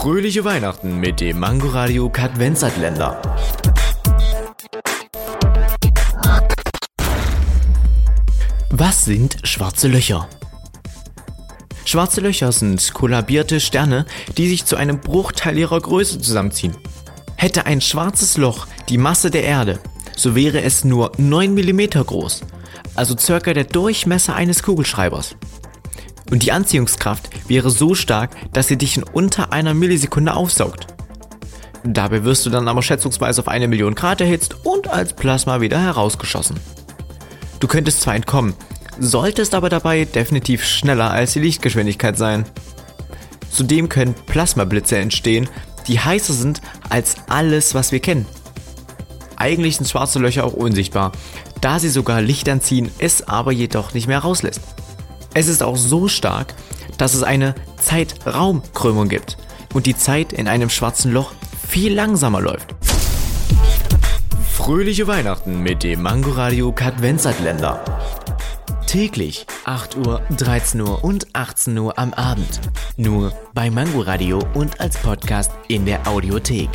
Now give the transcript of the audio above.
Fröhliche Weihnachten mit dem Mangoradio Kadvenzatländer. Was sind schwarze Löcher? Schwarze Löcher sind kollabierte Sterne, die sich zu einem Bruchteil ihrer Größe zusammenziehen. Hätte ein schwarzes Loch die Masse der Erde, so wäre es nur 9 mm groß, also circa der Durchmesser eines Kugelschreibers. Und die Anziehungskraft wäre so stark, dass sie dich in unter einer Millisekunde aufsaugt. Dabei wirst du dann aber schätzungsweise auf eine Million Grad erhitzt und als Plasma wieder herausgeschossen. Du könntest zwar entkommen, solltest aber dabei definitiv schneller als die Lichtgeschwindigkeit sein. Zudem können Plasmablitze entstehen, die heißer sind als alles, was wir kennen. Eigentlich sind schwarze Löcher auch unsichtbar, da sie sogar Licht anziehen, es aber jedoch nicht mehr rauslässt. Es ist auch so stark, dass es eine Zeitraumkrümmung gibt und die Zeit in einem schwarzen Loch viel langsamer läuft. Fröhliche Weihnachten mit dem Mangoradio Kadvenzatländer. Täglich 8 Uhr, 13 Uhr und 18 Uhr am Abend. Nur bei Mangoradio und als Podcast in der Audiothek.